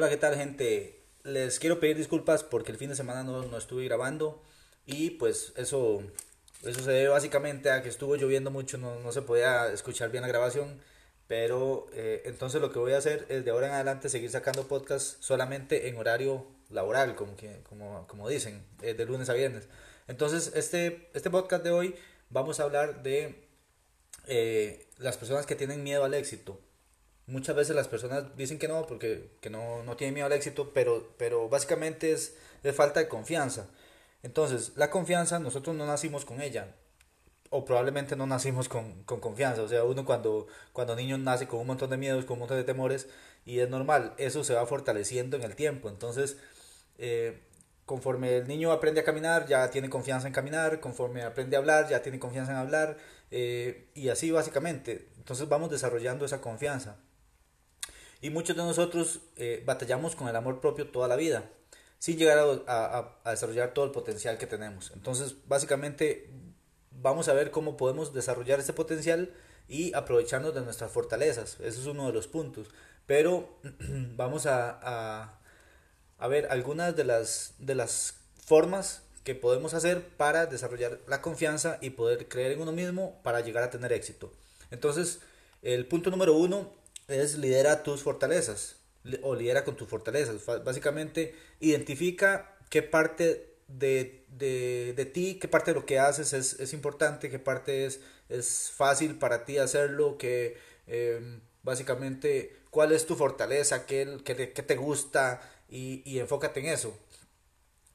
Hola, ¿qué tal gente? Les quiero pedir disculpas porque el fin de semana no, no estuve grabando y pues eso, eso se debe básicamente a que estuvo lloviendo mucho, no, no se podía escuchar bien la grabación, pero eh, entonces lo que voy a hacer es de ahora en adelante seguir sacando podcast solamente en horario laboral, como, que, como, como dicen, eh, de lunes a viernes. Entonces este, este podcast de hoy vamos a hablar de eh, las personas que tienen miedo al éxito muchas veces las personas dicen que no porque que no, no tienen miedo al éxito, pero, pero básicamente es, de falta de confianza. Entonces, la confianza nosotros no nacimos con ella, o probablemente no nacimos con, con, confianza. O sea, uno cuando, cuando niño nace con un montón de miedos, con un montón de temores, y es normal, eso se va fortaleciendo en el tiempo. Entonces, eh, conforme el niño aprende a caminar, ya tiene confianza en caminar, conforme aprende a hablar, ya tiene confianza en hablar, eh, y así básicamente. Entonces vamos desarrollando esa confianza. Y muchos de nosotros eh, batallamos con el amor propio toda la vida, sin llegar a, a, desarrollar todo el potencial que tenemos. Entonces, básicamente, vamos a ver cómo podemos desarrollar ese potencial y aprovecharnos de nuestras fortalezas. Eso es uno de los puntos. Pero vamos a, a, ver algunas de las, de las formas que podemos hacer para desarrollar la confianza y poder creer en uno mismo para llegar a tener éxito. Entonces, el punto número uno es lidera tus fortalezas o lidera con tus fortalezas. Básicamente, identifica qué parte de, de, de ti, qué parte de lo que haces es, es, importante, qué parte es, es fácil para ti hacerlo, que em, básicamente cuál es tu fortaleza, qué, qué, qué te gusta y, y, enfócate en eso.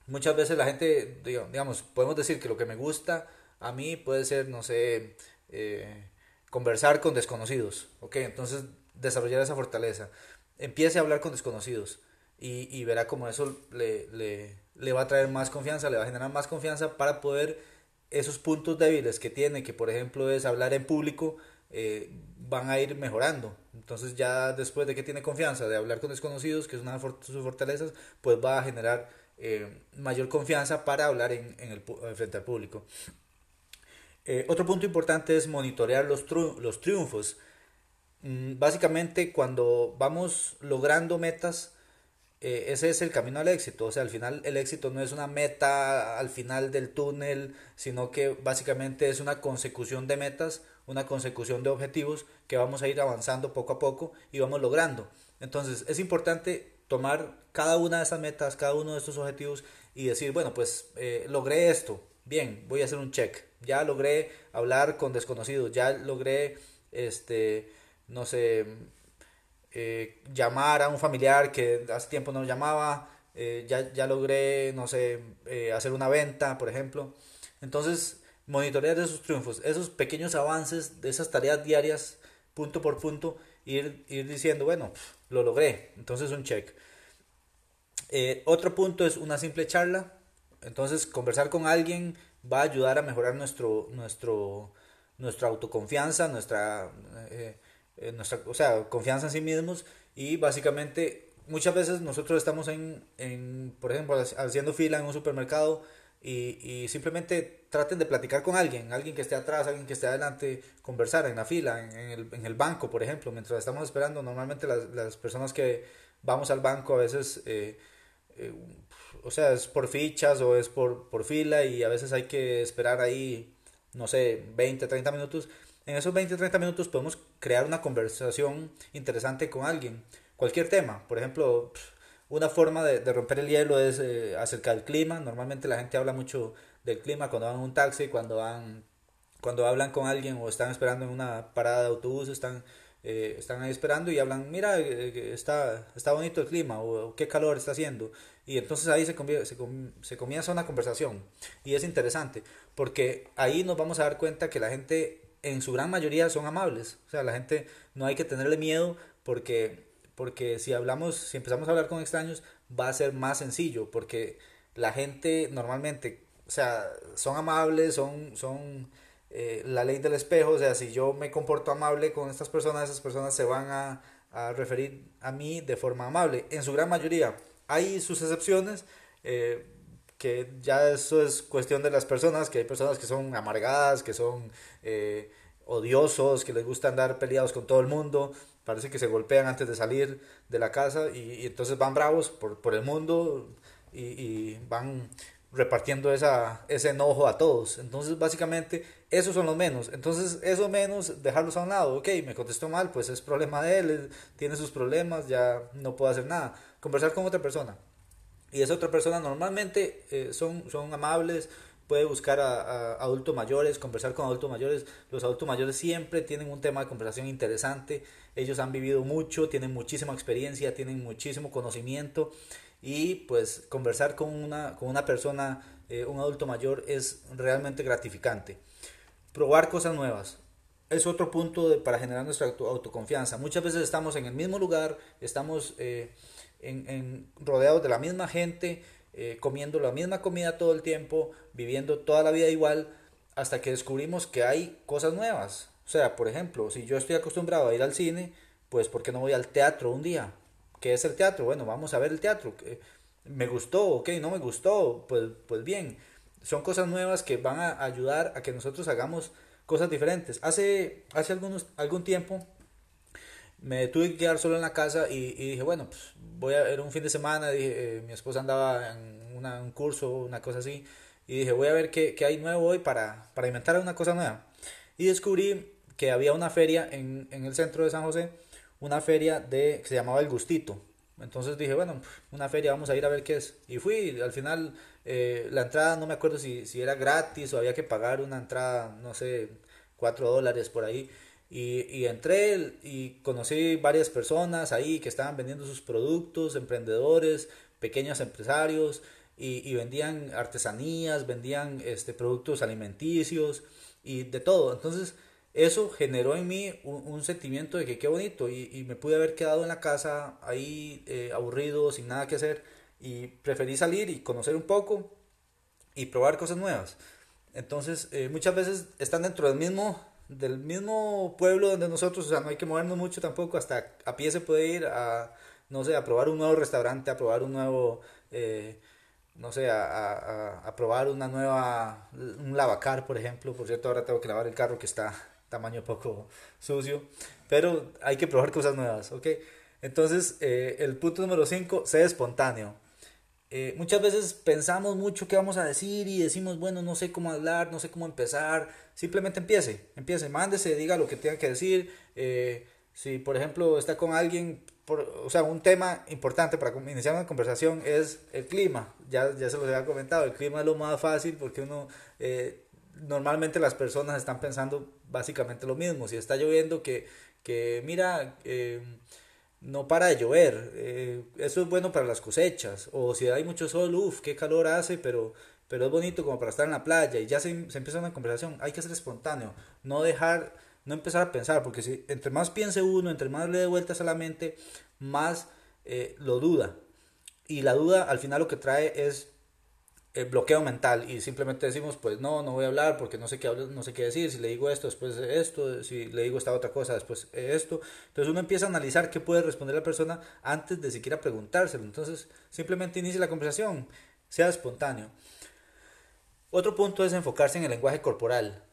Muchas veces la gente, digamos, podemos decir que lo que me gusta a mí puede ser, no sé, eh, conversar con desconocidos, ¿ok? Entonces desarrollar esa fortaleza. Empiece a hablar con desconocidos y, y verá cómo eso le, le, le, va a traer más confianza, le va a generar más confianza para poder esos puntos débiles que tiene, que por ejemplo es hablar en público, eh, van a ir mejorando. Entonces ya después de que tiene confianza de hablar con desconocidos, que es una de sus fortalezas, pues va a generar eh, mayor confianza para hablar en, en el, frente al público. Eh, otro punto importante es monitorear los, los triunfos. Mm, básicamente cuando vamos logrando metas, eh, ese es el camino al éxito. O sea, al final el éxito no es una meta al final del túnel, sino que básicamente es una consecución de metas, una consecución de objetivos que vamos a ir avanzando poco a poco y vamos logrando. Entonces es importante tomar cada una de esas metas, cada uno de estos objetivos y decir, bueno, pues eh, logré esto, bien, voy a hacer un check. Ya logré hablar con desconocidos, ya logré este no sé, eh, llamar a un familiar que hace tiempo no llamaba, eh, ya, ya, logré, no sé, eh, hacer una venta, por ejemplo. Entonces, monitorear esos triunfos, esos pequeños avances, de esas tareas diarias, punto por punto, ir, ir diciendo, bueno, lo logré, entonces un check. otro punto es una simple charla, entonces conversar con alguien va a ayudar a mejorar nuestro, nuestro, nuestra autoconfianza, nuestra nuestra, o sea, confianza en sí mismos y básicamente muchas veces nosotros estamos en, en por ejemplo, haciendo fila en un supermercado y, y, simplemente traten de platicar con alguien, alguien que esté atrás, alguien que esté adelante, conversar en la fila, en, en, el, en el, banco, por ejemplo, mientras estamos esperando, normalmente las, las personas que vamos al banco a veces, eh, eh, o sea, es por fichas o es por, por fila y a veces hay que esperar ahí, no sé, 20, 30 minutos. En esos 20 30 minutos podemos crear una conversación interesante con alguien. Cualquier tema, por ejemplo, una forma de, romper el hielo es eh, acerca del clima. Normalmente la gente habla mucho del clima cuando van en un taxi, cuando van cuando hablan con alguien o están esperando en una parada de autobús, están, eh, están ahí esperando y hablan, mira, eh, está, está bonito el clima o, qué calor está haciendo. Y entonces ahí se, se, se comienza una conversación y es interesante porque ahí nos vamos a dar cuenta que la gente en su gran mayoría son amables. O sea, la gente no hay que tenerle miedo porque, porque si hablamos, si empezamos a hablar con extraños, va a ser más sencillo porque la gente normalmente, o sea, son amables, son, son eh, la ley del espejo, o sea, si yo me comporto amable con estas personas, esas personas se van a, a referir a mí de forma amable, en su gran mayoría. Hay sus excepciones, eh, que ya eso es cuestión de las personas, que hay personas que son amargadas, que son eh, odiosos, que les gusta andar peleados con todo el mundo, parece que se golpean antes de salir de la casa y, entonces van bravos por, por el mundo y, y, van repartiendo esa, ese enojo a todos. Entonces básicamente esos son los menos. Entonces eso menos, dejarlos a un lado. Ok, me contestó mal, pues es problema de él, tiene sus problemas, ya no puedo hacer nada. Conversar con otra persona. Y esa otra persona normalmente eh, son, son amables, puede buscar a, adultos mayores, conversar con adultos mayores. Los adultos mayores siempre tienen un tema de conversación interesante. Ellos han vivido mucho, tienen muchísima experiencia, tienen muchísimo conocimiento y pues conversar con una, con una persona, eh, un adulto mayor es realmente gratificante. Probar cosas nuevas. Es otro punto para generar nuestra autoconfianza. Muchas veces estamos en el mismo lugar, estamos eh, en, rodeados de la misma gente, eh, comiendo la misma comida todo el tiempo, viviendo toda la vida igual, hasta que descubrimos que hay cosas nuevas. O sea, por ejemplo, si yo estoy acostumbrado a ir al cine, pues ¿por qué no voy al teatro un día? ¿Qué es el teatro? Bueno, vamos a ver el teatro. ¿Me gustó? Ok, no me gustó. Pues, pues bien, son cosas nuevas que van a ayudar a que nosotros hagamos cosas diferentes. Hace, hace algunos, algún tiempo me tuve que quedar solo en la casa y, dije, bueno, pues voy a ver un fin de semana, dije, eh, mi esposa andaba en un curso, una cosa así, y dije, voy a ver qué, qué hay nuevo hoy para, para, inventar una cosa nueva. Y descubrí que había una feria en, en, el centro de San José, una feria de, que se llamaba El Gustito. Entonces dije, bueno, una feria, vamos a ir a ver qué es. Y fui, al final eh, la entrada, no me acuerdo si, si era gratis o había que pagar una entrada, no sé, cuatro dólares por ahí. Y, y, entré y conocí varias personas ahí que estaban vendiendo sus productos, emprendedores, pequeños empresarios, y, y vendían artesanías, vendían este, productos alimenticios y de todo. Entonces, eso generó en mí un, sentimiento de que qué bonito y, y, me pude haber quedado en la casa ahí eh, aburrido, sin nada que hacer y preferí salir y conocer un poco y probar cosas nuevas. Entonces, eh, muchas veces están dentro del mismo del mismo pueblo donde nosotros, o sea, no hay que movernos mucho tampoco, hasta a pie se puede ir a, no sé, a probar un nuevo restaurante, a probar un nuevo, eh, no sé, a, a, a, probar una nueva, un lavacar, por ejemplo, por cierto, ahora tengo que lavar el carro que está tamaño poco sucio, pero hay que probar cosas nuevas, ¿ok? Entonces, eh, el punto número 5, sé espontáneo. Eh, muchas veces pensamos mucho qué vamos a decir y decimos, bueno, no sé cómo hablar, no sé cómo empezar. Simplemente empiece, empiece, mándese, diga lo que tenga que decir. Eh, si, por ejemplo, está con alguien, por, o sea, un tema importante para iniciar una conversación es el clima. Ya, ya se los había comentado, el clima es lo más fácil porque uno, eh, normalmente las personas están pensando básicamente lo mismo. Si está lloviendo, que, que mira, no para de llover. Eh, eso es bueno para las cosechas. O si hay mucho sol, uff, qué calor hace, pero, pero es bonito como para estar en la playa. Y ya se, se, empieza una conversación. Hay que ser espontáneo. No dejar, no empezar a pensar, porque si entre más piense uno, entre más le dé vueltas a la mente, más eh, lo duda. Y la duda al final lo que trae es el bloqueo mental y simplemente decimos pues no, no voy a hablar porque no sé qué, no sé qué decir, si le digo esto, después esto, si le digo esta otra cosa, después esto. Entonces uno empieza a analizar qué puede responder la persona antes de siquiera preguntárselo. Entonces simplemente inicie la conversación, sea espontáneo. Otro punto es enfocarse en el lenguaje corporal.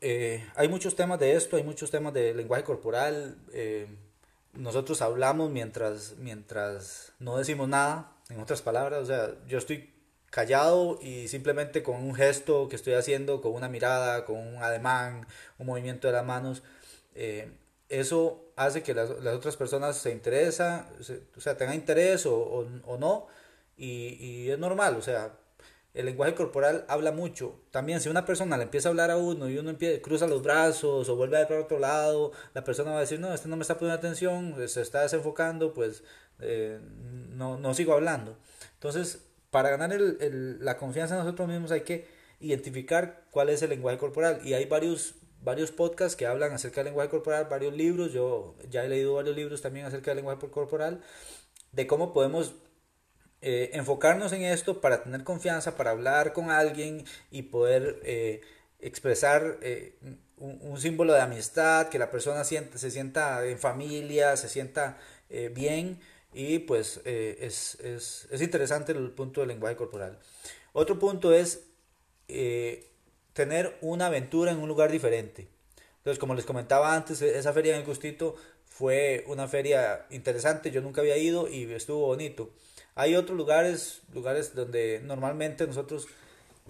Eh, hay muchos temas de esto, hay muchos temas de lenguaje corporal. Eh, nosotros hablamos mientras, mientras no decimos nada, en otras palabras, o sea, yo estoy callado y simplemente con un gesto que estoy haciendo, con una mirada, con un ademán, un movimiento de las manos, eh, eso hace que las, otras personas se interesen, o sea, tengan interés o, no, y, es normal, o sea, el lenguaje corporal habla mucho. También si una persona le empieza a hablar a uno y uno cruza los brazos o vuelve a ver para otro lado, la persona va a decir, no, este no me está poniendo atención, se está desenfocando, pues eh, no, no sigo hablando. Entonces, para ganar el, la confianza en nosotros mismos hay que identificar cuál es el lenguaje corporal. Y hay varios, varios podcasts que hablan acerca del lenguaje corporal, varios libros. Yo ya he leído varios libros también acerca del lenguaje corporal, de cómo podemos eh, enfocarnos en esto para tener confianza, para hablar con alguien y poder eh, expresar eh, un, símbolo de amistad, que la persona siente, se sienta en familia, se sienta bien y pues es, es, es, interesante el punto del lenguaje corporal. Otro punto es tener una aventura en un lugar diferente. Entonces, como les comentaba antes, esa feria en el Gustito fue una feria interesante, yo nunca había ido y estuvo bonito. Hay otros lugares, lugares donde normalmente nosotros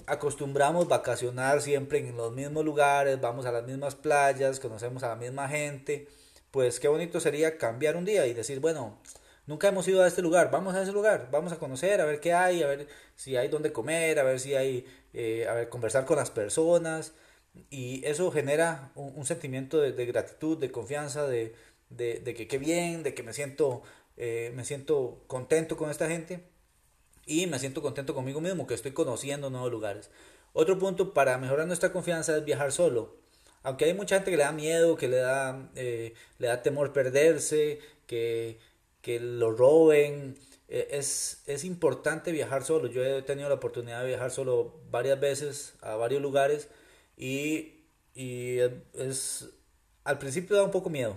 acostumbramos vacacionar siempre en los mismos lugares, vamos a las mismas playas, conocemos a la misma gente, pues qué bonito sería cambiar un día y decir, bueno, nunca hemos ido a este lugar, vamos a ese lugar, vamos a conocer, a ver qué hay, a ver si hay donde comer, a ver si hay, eh, a ver, conversar con las personas y eso genera un, sentimiento de, gratitud, de confianza, de, de, de que qué bien, de que me siento eh, me siento contento con esta gente y me siento contento conmigo mismo, que estoy conociendo nuevos lugares. Otro punto para mejorar nuestra confianza es viajar solo. Aunque hay mucha gente que le da miedo, que le da, eh, le da temor perderse, que, que lo roben, eh, es, es importante viajar solo. Yo he tenido la oportunidad de viajar solo varias veces a varios lugares y, y es, al principio da un poco miedo.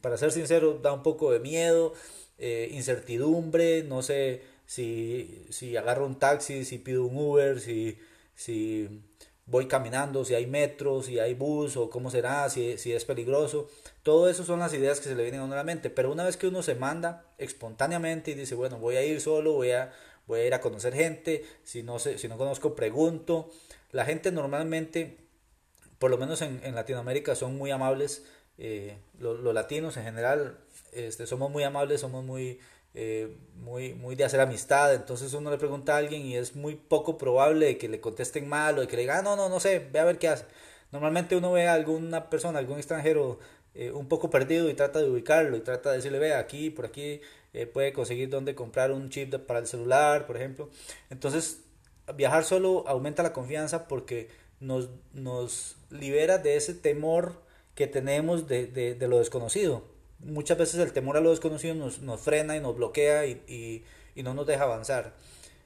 para ser sincero, da un poco de miedo eh, incertidumbre, no sé si, si agarro un taxi, si pido un Uber, si, si voy caminando, si hay metro, si hay bus o cómo será, si, si es peligroso. Todo eso son las ideas que se le vienen a uno la mente. Pero una vez que uno se manda espontáneamente y dice, bueno, voy a ir solo, voy a, voy a ir a conocer gente, si no, sé, si no conozco, pregunto. La gente normalmente, por lo menos en, en Latinoamérica, son muy amables. Eh, los latinos en general este, somos muy amables, somos muy, eh, muy, muy de hacer amistad, entonces uno le pregunta a alguien y es muy poco probable que le contesten mal o que le digan, ah, no, no, no sé, ve a ver qué hace. Normalmente uno ve a alguna persona, algún extranjero eh, un poco perdido y trata de ubicarlo y trata de decirle, ve, aquí, por aquí eh, puede conseguir dónde comprar un chip para el celular, por ejemplo. Entonces, viajar solo aumenta la confianza porque nos, nos libera de ese temor que tenemos de, de, de lo desconocido muchas veces el temor a lo desconocido nos, nos frena y nos bloquea y, y, no nos deja avanzar.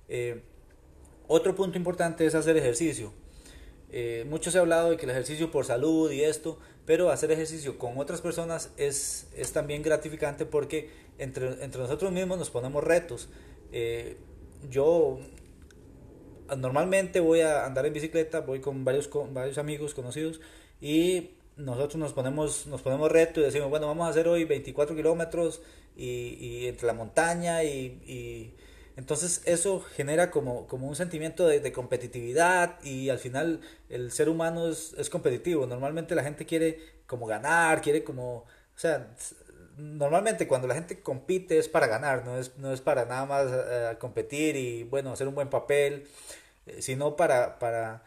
Eh, otro punto importante es hacer ejercicio. Eh, mucho se ha hablado de que el ejercicio por salud y esto, pero hacer ejercicio con otras personas es, es también gratificante porque entre, entre nosotros mismos nos ponemos retos. Eh, yo normalmente voy a andar en bicicleta, voy con varios, con varios amigos conocidos y nosotros nos ponemos, nos ponemos reto y decimos, bueno, vamos a hacer hoy 24 kilómetros y, entre la montaña y, entonces eso genera como, como un sentimiento de, competitividad y al final el ser humano es, competitivo. Normalmente la gente quiere como ganar, quiere como, o sea, normalmente cuando la gente compite es para ganar, no es, no es para nada más uh, competir y bueno, hacer un buen papel, eh, sino para, para,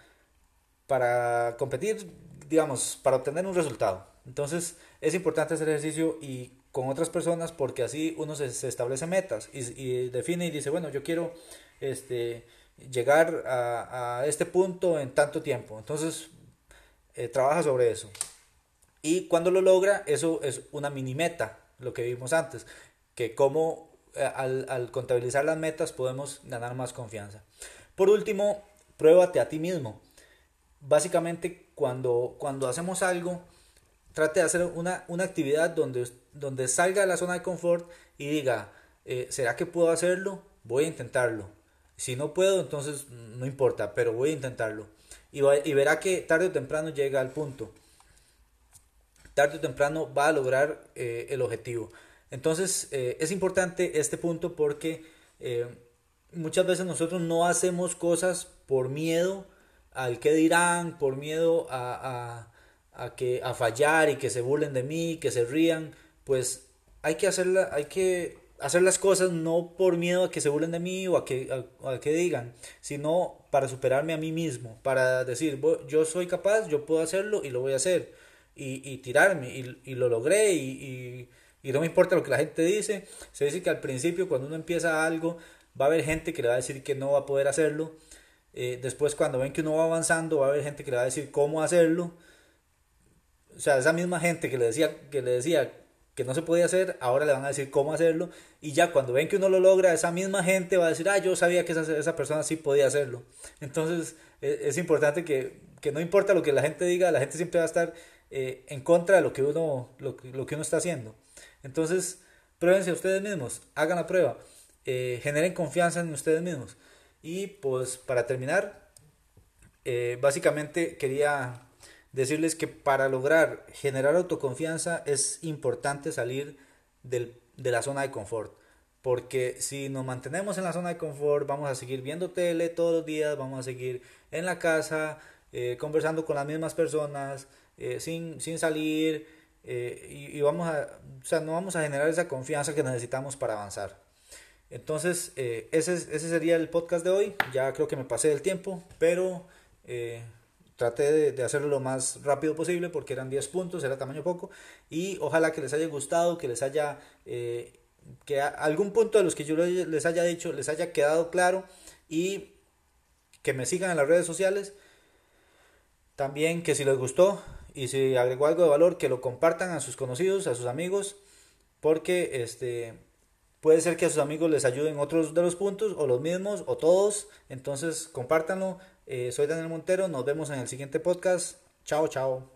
para competir digamos, para obtener un resultado. Entonces es importante hacer ejercicio y con otras personas porque así uno se, establece metas y, define y dice, bueno, yo quiero este, llegar a, a este punto en tanto tiempo. Entonces eh, trabaja sobre eso. Y cuando lo logra, eso es una mini meta, lo que vimos antes, que como eh, al, al contabilizar las metas podemos ganar más confianza. Por último, pruébate a ti mismo básicamente cuando, cuando hacemos algo, trate de hacer una, una actividad donde, donde salga de la zona de confort y diga, eh, ¿será que puedo hacerlo? Voy a intentarlo. Si no puedo, entonces no importa, pero voy a intentarlo. Y, y verá que tarde o temprano llega al punto. Tarde o temprano va a lograr eh, el objetivo. Entonces eh, es importante este punto porque muchas veces nosotros no hacemos cosas por miedo al que dirán, por miedo a, a, que, a fallar y que se burlen de mí, que se rían, pues hay que, hacerla, hay que hacer las cosas no por miedo a que se burlen de mí o a que, a, que digan, sino para superarme a mí mismo, para decir, yo soy capaz, yo puedo hacerlo y lo voy a hacer, y, y tirarme, y, y, lo logré, y, y, no me importa lo que la gente dice, se dice que al principio cuando uno empieza algo, va a haber gente que le va a decir que no va a poder hacerlo, eh, después cuando ven que uno va avanzando va a haber gente que le va a decir cómo hacerlo. O sea, esa misma gente que le decía, que le decía que no se podía hacer, ahora le van a decir cómo hacerlo y ya cuando ven que uno lo logra, esa misma gente va a decir, ah, yo sabía que esa, esa persona sí podía hacerlo. Entonces es, es importante que, que, no importa lo que la gente diga, la gente siempre va a estar eh, en contra de lo que, uno, lo, lo, que uno está haciendo. Entonces, pruébense ustedes mismos, hagan la prueba, eh, generen confianza en ustedes mismos. Y pues para terminar, eh, básicamente quería decirles que para lograr generar autoconfianza es importante salir del, de la zona de confort. Porque si nos mantenemos en la zona de confort, vamos a seguir viendo tele todos los días, vamos a seguir en la casa, eh, conversando con las mismas personas, eh, sin, sin, salir, y, y, vamos a, o sea, no vamos a generar esa confianza que necesitamos para avanzar. Entonces, ese, ese sería el podcast de hoy. Ya creo que me pasé del tiempo, pero traté de, hacerlo lo más rápido posible porque eran 10 puntos, era tamaño poco y ojalá que les haya gustado, que les haya, eh, que algún punto de los que yo les haya dicho les haya quedado claro y que me sigan en las redes sociales. También que si les gustó y si agregó algo de valor, que lo compartan a sus conocidos, a sus amigos, porque este puede ser que a sus amigos les ayuden otros de los puntos o los mismos o todos, entonces compártanlo, eh, soy Daniel Montero, nos vemos en el siguiente podcast. Chao, chao.